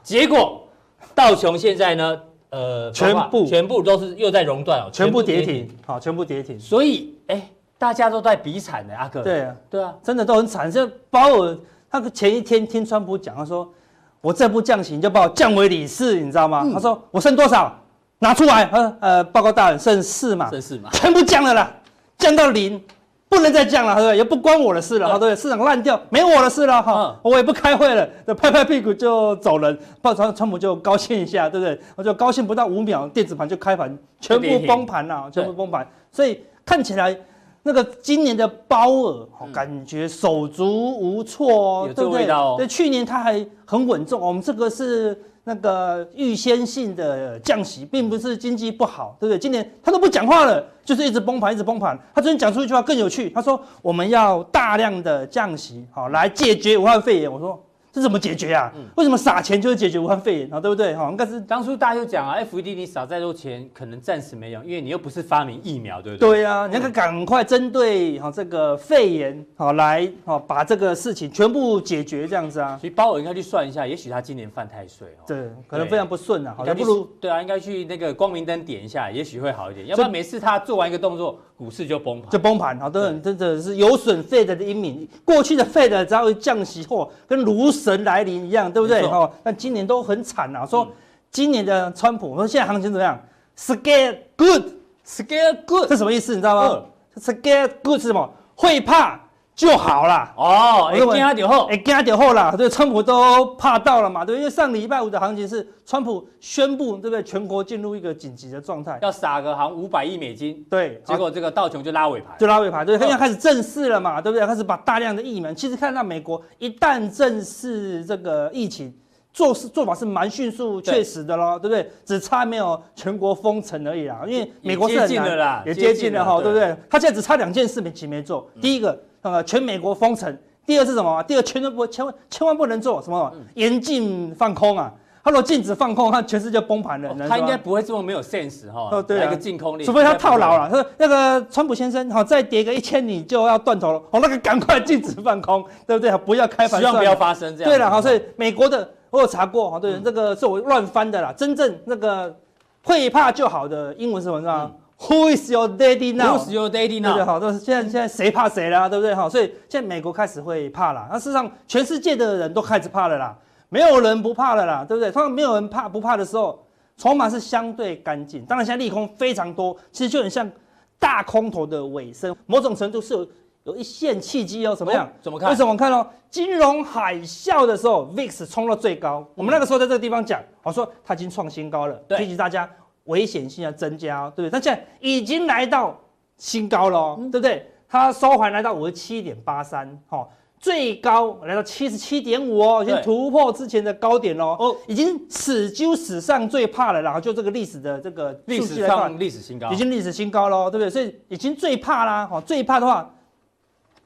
结果道琼现在呢，呃，
全部
全部都是又在熔断哦，
全部跌停，好，全部跌停。
所以哎，大家都在比惨的阿哥。
对啊，
对啊，
真的都很惨。就鲍尔他前一天听川普讲，他说我再不降息，你就把我降为理事，你知道吗？他说我剩多少？拿出来，呃呃，报告大人，剩四嘛，
剩四嘛，
全部降了啦，降到零，不能再降了，对不对？也不关我的事了，对不对？市场烂掉，没我的事了，哈，我也不开会了，就拍拍屁股就走人。报川川普就高兴一下，对不对？我就高兴不到五秒，电子盘就开盘，全部崩盘了，全部崩盘。所以看起来那个今年的鲍尔，感觉手足无措哦，对不对？对，去年他还很稳重，我们这个是。那个预先性的降息，并不是经济不好，对不对？今年他都不讲话了，就是一直崩盘，一直崩盘。他昨天讲出一句话更有趣，他说：“我们要大量的降息，好来解决武汉肺炎。”我说。这怎么解决啊？为什么撒钱就是解决武汉肺炎啊？对不对？哈，应该是
当初大家就讲啊，FED 你撒再多钱，可能暂时没用，因为你又不是发明疫苗，对不对？
对啊，你要赶快针对哈这个肺炎好来哈把这个事情全部解决这样子啊。
所以包尔应该去算一下，也许他今年犯太岁哦。
对，可能非常不顺啊。好像
不如对啊，应该去那个光明灯点一下，也许会好一点。要不然每次他做完一个动作，股市就崩盘，
就崩盘。好多人真的是有损 Fed 的英明。过去的 Fed 只要一降息后，跟如神来临一样。对不对？哦，那今年都很惨啊。说今年的川普，我说现在行情怎么样？Scared good，Scared good，是什么意思？你知道吗？Scared good 是什么？会怕就好了。
哦，哎，惊他点后，
哎，惊他点后了。对，川普都怕到了嘛？对，因为上礼拜五的行情是川普宣布，对不对？全国进入一个紧急的状态，
要撒个好像五百亿美金。
对，
结果这个道琼就拉尾盘，
就拉尾盘，对，他要开始正式了嘛？对不对？开始把大量的疫苗，其实看到美国一旦正式这个疫情做事做法是蛮迅速、确实的咯，对不对？只差没有全国封城而已啦，因为美国是很难
啦，
也接近了哈，对不对？他现在只差两件事情没做，第一个。呃，全美国封城。第二是什么？第二，全都不千万千万不能做什么严禁放空啊！他如果禁止放空，他全世界崩盘了。哦、
他应该不会这么没有 sense 哈。哦，对啊，一个禁空令，
除非他套牢了。他说那个川普先生，好，再跌个一千，你就要断头了。哦，那个赶快禁止放空，对不对？不要开盘，
希望不要发生这样。
对了，好，所以美国的我有查过，哈，对，这个是我乱翻的啦。真正那个会怕就好的英文是什么？是吧？Who is your daddy now?
Who is your daddy now?
对？好，都是现在现在谁怕谁啦，对不对？哈，所以现在美国开始会怕了。那事实上，全世界的人都开始怕了啦，没有人不怕了啦，对不对？他们没有人怕不怕的时候，筹码是相对干净。当然，现在利空非常多，其实就很像大空头的尾声，某种程度是有有一线契机哦。怎么样？
怎么看？
为什么看哦？金融海啸的时候，VIX 冲到最高，我们那个时候在这个地方讲，我说它已经创新高了，提醒大家。危险性要增加，哦对不对？但现在已经来到新高了，对不对？它收盘来到五十七点八三，哈，最高来到七十七点五哦，已经突破之前的高点喽，哦，已经此就史上最怕了，然后就这个历史的这个
历史上历史新高，
已经历史新高喽，对不对？所以已经最怕啦，哈，最怕的话，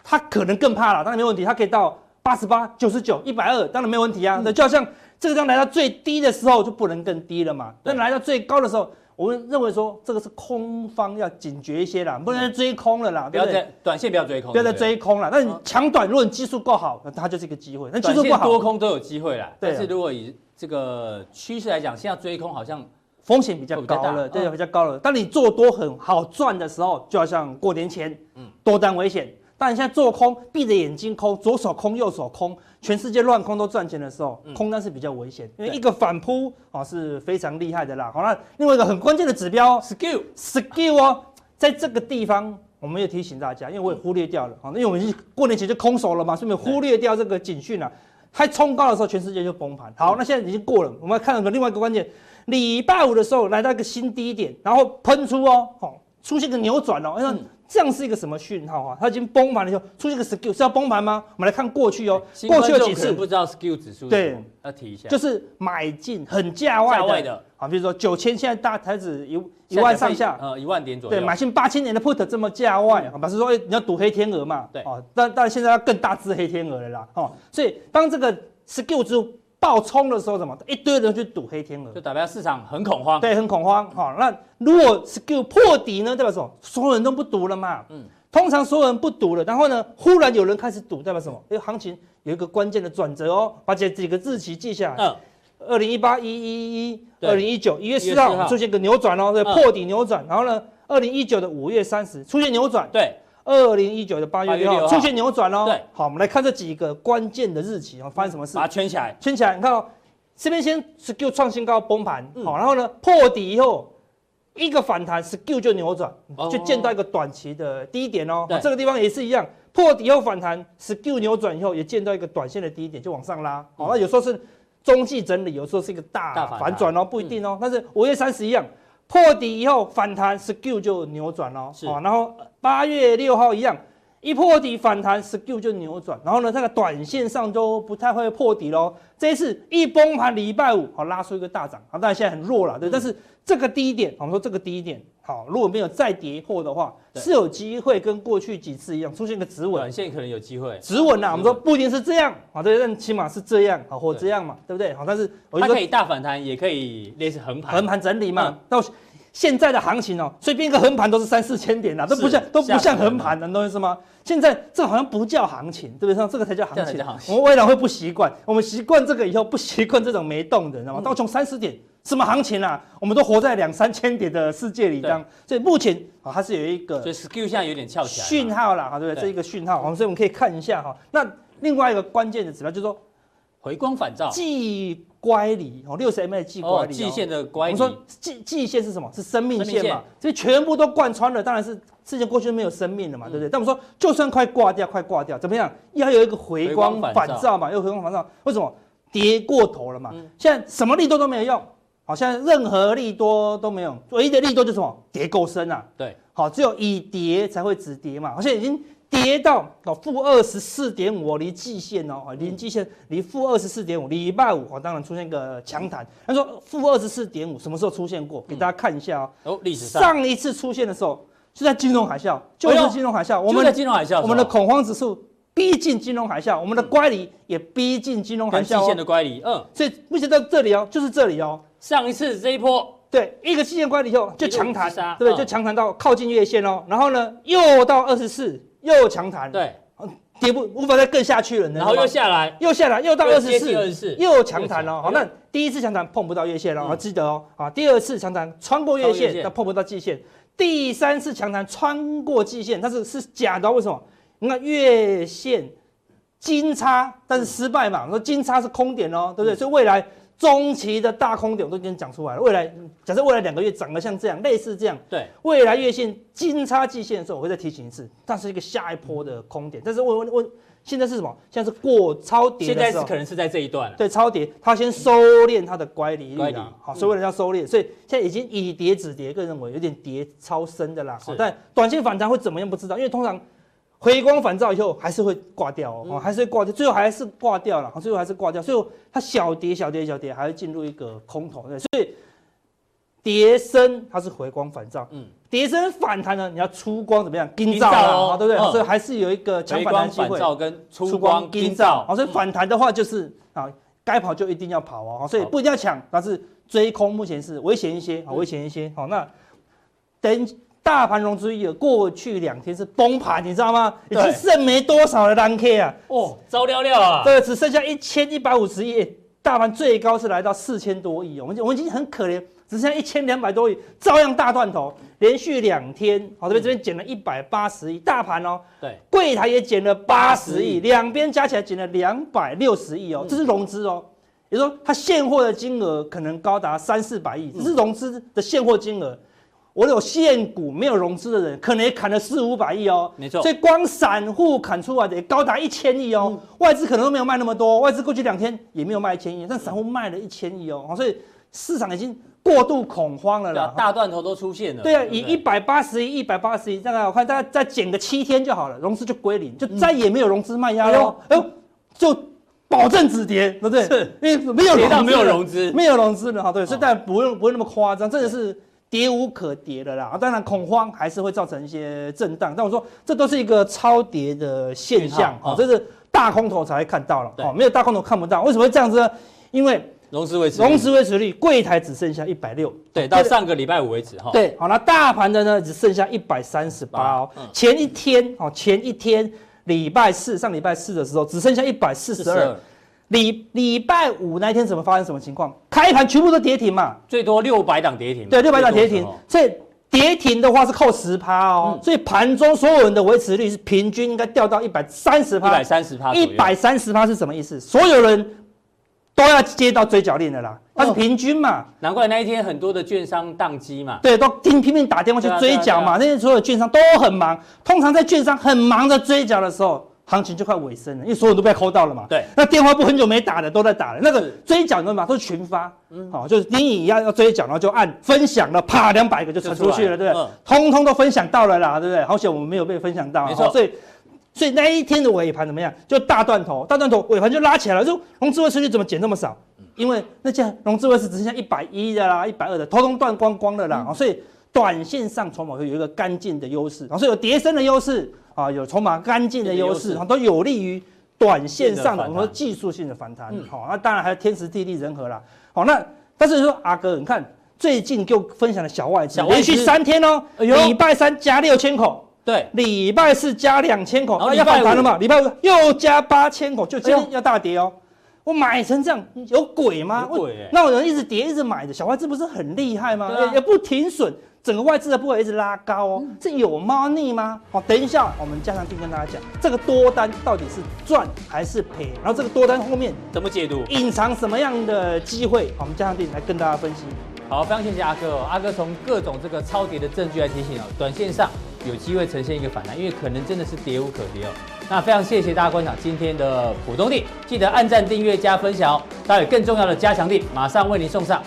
它可能更怕了，当然没问题，他可以到八十八、九十九、一百二，当然没问题啊，那就好像。这个地方来到最低的时候就不能更低了嘛？那来到最高的时候，我们认为说这个是空方要警觉一些啦，不能再追空了啦。
不要再短线不要追空，
不要再追空了。那你强短，如果你技术够好，那它就是一个机会。那技术
不好，多空都有机会啦。但是如果以这个趋势来讲，现在追空好像
风险比较高了，对，比较高了。当你做多很好赚的时候，就好像过年前，嗯，多单危险。但你现在做空，闭着眼睛空，左手空，右手空。全世界乱空都赚钱的时候，空单是比较危险，因为一个反扑啊是非常厉害的啦。好，那另外一个很关键的指标 skill skill 哦，在这个地方我们也提醒大家，因为我也忽略掉了啊，因为我们已经过年前就空手了嘛，所以忽略掉这个警讯了。它冲高的时候，全世界就崩盘。好，那现在已经过了，我们看到另外一个关键，礼拜五的时候来到一个新低点，然后喷出哦，好，出现个扭转哦，嗯这样是一个什么讯号啊？它已经崩盘了，就出现个 skew 是要崩盘吗？我们来看过去哦，过去有几次。
不知道 skew 指数
对，
要提一下，
就是买进很价外的，啊，比如说九千，现在大台子一一万上下，
呃，一万点左右，
对，买进八千年的 put 这么价外，表示说你要赌黑天鹅嘛，
对，
哦，但但现在要更大只黑天鹅了啦，哦，所以当这个 skew 值爆冲的时候，什么一堆人去赌黑天鹅，
就代表市场很恐慌。
对，很恐慌。好，那如果是给我破底呢，代表什么？所有人都不赌了嘛。嗯，通常所有人不赌了，然后呢，忽然有人开始赌，代表什么？哎，行情有一个关键的转折哦，把这几个日期记下来。嗯，二零一八一一一，二零一九一月四号出现个扭转哦，对，破底扭转。然后呢，二零一九的五月三十出现扭转。
对。
二零一九的八月六号出现扭转哦。对，好，我们来看这几个关键的日期哦，发生什么事？
把它圈起来，
圈起来。你看哦，这边先是 Q 创新高崩盘，好，然后呢破底以后一个反弹是 Q 就扭转，就见到一个短期的低点哦。这个地方也是一样，破底后反弹是 Q 扭转以后也见到一个短线的低点，就往上拉。好，那有时候是中继整理，有时候是一个大反转哦，不一定哦。但是五月三十一样。破底以后反弹，SKU 就扭转了，是。然后八月六号一样，一破底反弹，SKU 就扭转，然后呢，这个短线上都不太会破底喽。这一次一崩盘，礼拜五好拉出一个大涨，好，当然现在很弱了，对，嗯、但是这个低点，我们说这个低点。好，如果没有再跌破的话，是有机会跟过去几次一样出现个止稳，
短线可能有机会
止稳呐。我们说不一定是这样，好，对，但起码是这样，好或这样嘛，对，不对？好，但是我
它可以大反弹，也可以类似横盘，
横盘整理嘛。嗯、到现在的行情哦，随便一个横盘都是三四千点啦，都不像都不像横盘的，懂意思吗？现在这好像不叫行情，对不对？像这个才叫行情。行情我们未来会不习惯，我们习惯这个以后不习惯这种没动的，知道吗？道琼三十点。什么行情啊？我们都活在两三千点的世界里，这样。所以目前啊，它是有一个，
所以 SKU 现在有点翘起来。
讯号啦，哈，对不对？这一个讯号，所以我们可以看一下哈。那另外一个关键的指标就是说，
回光返照，
季乖离哦，六十 MA 季乖离，
季线的乖离。
我们说季季线是什么？是生命线嘛？所以全部都贯穿了，当然是之前过去都没有生命了嘛，对不对？但我们说，就算快挂掉，快挂掉，怎么样？要有一个回光返照嘛，有回光返照。为什么？跌过头了嘛。现在什么力度都没有用。好像任何利多都没有，唯一的利多就是什么？跌够深啊。对，好，只有以跌才会止跌嘛。好像已经跌到哦负二十四点五，离季线哦，离季线离负二十四点五。礼拜五哦，当然出现个强弹。他说负二十四点五什么时候出现过？给大家看一下哦。哦，历史上上一次出现的时候就在金融海啸，就是金融海啸。我们在金融海啸，我们的恐慌指数逼近金融海啸，我们的乖离也逼近金融海啸。季
线的乖离，嗯，
所以目前在这里哦，就是这里哦。
上一次这一波，
对，一个季线乖离以后就强弹，对不对？就强弹到靠近月线哦，然后呢，又到二十四，又强弹，对，跌不无法再更下去了，
然后又下来，
又下来，又到二十四，又强弹了。好，那第一次强弹碰不到月线哦，记得哦。啊，第二次强弹穿过月线，但碰不到季线。第三次强弹穿过季线，它是是假的，为什么？你看月线金叉，但是失败嘛。说金叉是空点哦，对不对？所以未来。中期的大空点我都已经讲出来了。未来假设未来两个月涨得像这样，类似这样，对，未来月线金叉季线的时候，我会再提醒一次，它是一个下一波的空点。但是我我现在是什么？现在是过超跌
现在是可能是在这一段了。
对，超跌，它先收敛它的乖离率啦，好，所以为了要收敛，所以现在已经以跌止跌，个人认为有点跌超深的啦。好，但短线反弹会怎么样不知道，因为通常。回光返照以后还是会挂掉哦，嗯、还是会挂掉，最后还是挂掉了，最后还是挂掉，最后它小跌小跌小跌，还会进入一个空头，对，所以跌升它是回光返照，嗯，跌升反弹呢，你要出光怎么样？金照啊，对不对？嗯、所以还是有一个强反弹机会。
跟出光金照，
好，所以反弹的话就是啊，该跑就一定要跑哦，所以不一定要抢，但是追空目前是危险一些，好，危险一些，好，那等。大盘融资余额过去两天是崩盘，你知道吗？已经剩没多少的单 K 啊！
哦，糟了了啊！
对，只剩下一千一百五十亿，大盘最高是来到四千多亿哦。我们我们已经很可怜，只剩下一千两百多亿，照样大断头，连续两天，好，这边这边减了一百八十亿，大盘哦，对，柜台也减了八十亿，两边加起来减了两百六十亿哦，这是融资哦，也就是说它现货的金额可能高达三四百亿，只是融资的现货金额。我有现股没有融资的人，可能也砍了四五百亿哦。没错，所以光散户砍出来的也高达一千亿哦。外资可能都没有卖那么多，外资过去两天也没有卖一千亿，但散户卖了一千亿哦。所以市场已经过度恐慌了啦，
大断头都出现了。
对啊，以一百八十亿、一百八十亿，大概我看大概再减个七天就好了，融资就归零，就再也没有融资卖压了。哎呦，就保证止跌，对不对？是，因为没有融资，
没有融资，
没有融资了哈。对，所以大家不用不会那么夸张，真的是。跌无可跌的啦，当然恐慌还是会造成一些震荡，但我说这都是一个超跌的现象啊，这是大空头才会看到了，哦，没有大空头看不到，为什么会这样子呢？因为
融资维持
融资维持率，柜台只剩下一百六，
对，到上个礼拜五为止哈。
对，好，那大盘的呢只剩下一百三十八哦。前一天哦，前一天礼拜四上礼拜四的时候只剩下一百四十二。礼礼拜五那一天怎么发生什么情况？开盘全部都跌停嘛，
最多六百档跌停。
对，六百档跌停。所以跌停的话是扣十趴哦，嗯、所以盘中所有人的维持率是平均应该掉到一百三十趴。
一百三十趴。
一百三十趴是什么意思？所有人都要接到追缴令的啦，它是平均嘛。
难怪那一天很多的券商宕机嘛。
对，都拼拼命打电话去追缴嘛。那些所有券商都很忙，通常在券商很忙的追缴的时候。行情就快尾声了，因为所有人都被扣到了嘛。
对，
那电话簿很久没打的都在打了。那个追缴的嘛，都是群发，嗯，好，就是你一样要追缴，然后就按分享了，啪，两百个就传出去了，对不对？通通都分享到了啦，对不对？好险我们没有被分享到，没错。所以，所以那一天的尾盘怎么样？就大断头，大断头，尾盘就拉起来了。就融资维持率怎么减那么少？因为那家融资维持只剩下一百一的啦，一百二的，通通断光光的啦。所以短线上筹码会有一个干净的优势，然后所以有跌升的优势。啊，有筹码干净的优势，都有利于短线上的我们说技术性的反弹。好、嗯，那当然还有天时地利人和啦。好，那但是说阿哥，你看最近就分享了小外资，连续三天哦，礼拜三加六千口，对，礼拜四加两千口，啊，要反弹了嘛？礼拜五又加八千口，就今天要大跌哦。我买成这样有鬼吗？有鬼，那我人一直跌一直买的小外资不是很厉害吗？也不停损。整个外资的部位一直拉高哦，这有猫腻吗？好，等一下我们加强錠跟大家讲，这个多单到底是赚还是赔？然后这个多单后面
怎么解读？
隐藏什么样的机会？好，我们加强錠来跟大家分析。
好，非常谢谢阿哥哦，阿哥从各种这个超跌的证据来提醒哦，短线上有机会呈现一个反弹，因为可能真的是跌无可跌哦。那非常谢谢大家观赏今天的普通地，记得按赞、订阅、加分享哦。待会更重要的加强地马上为您送上。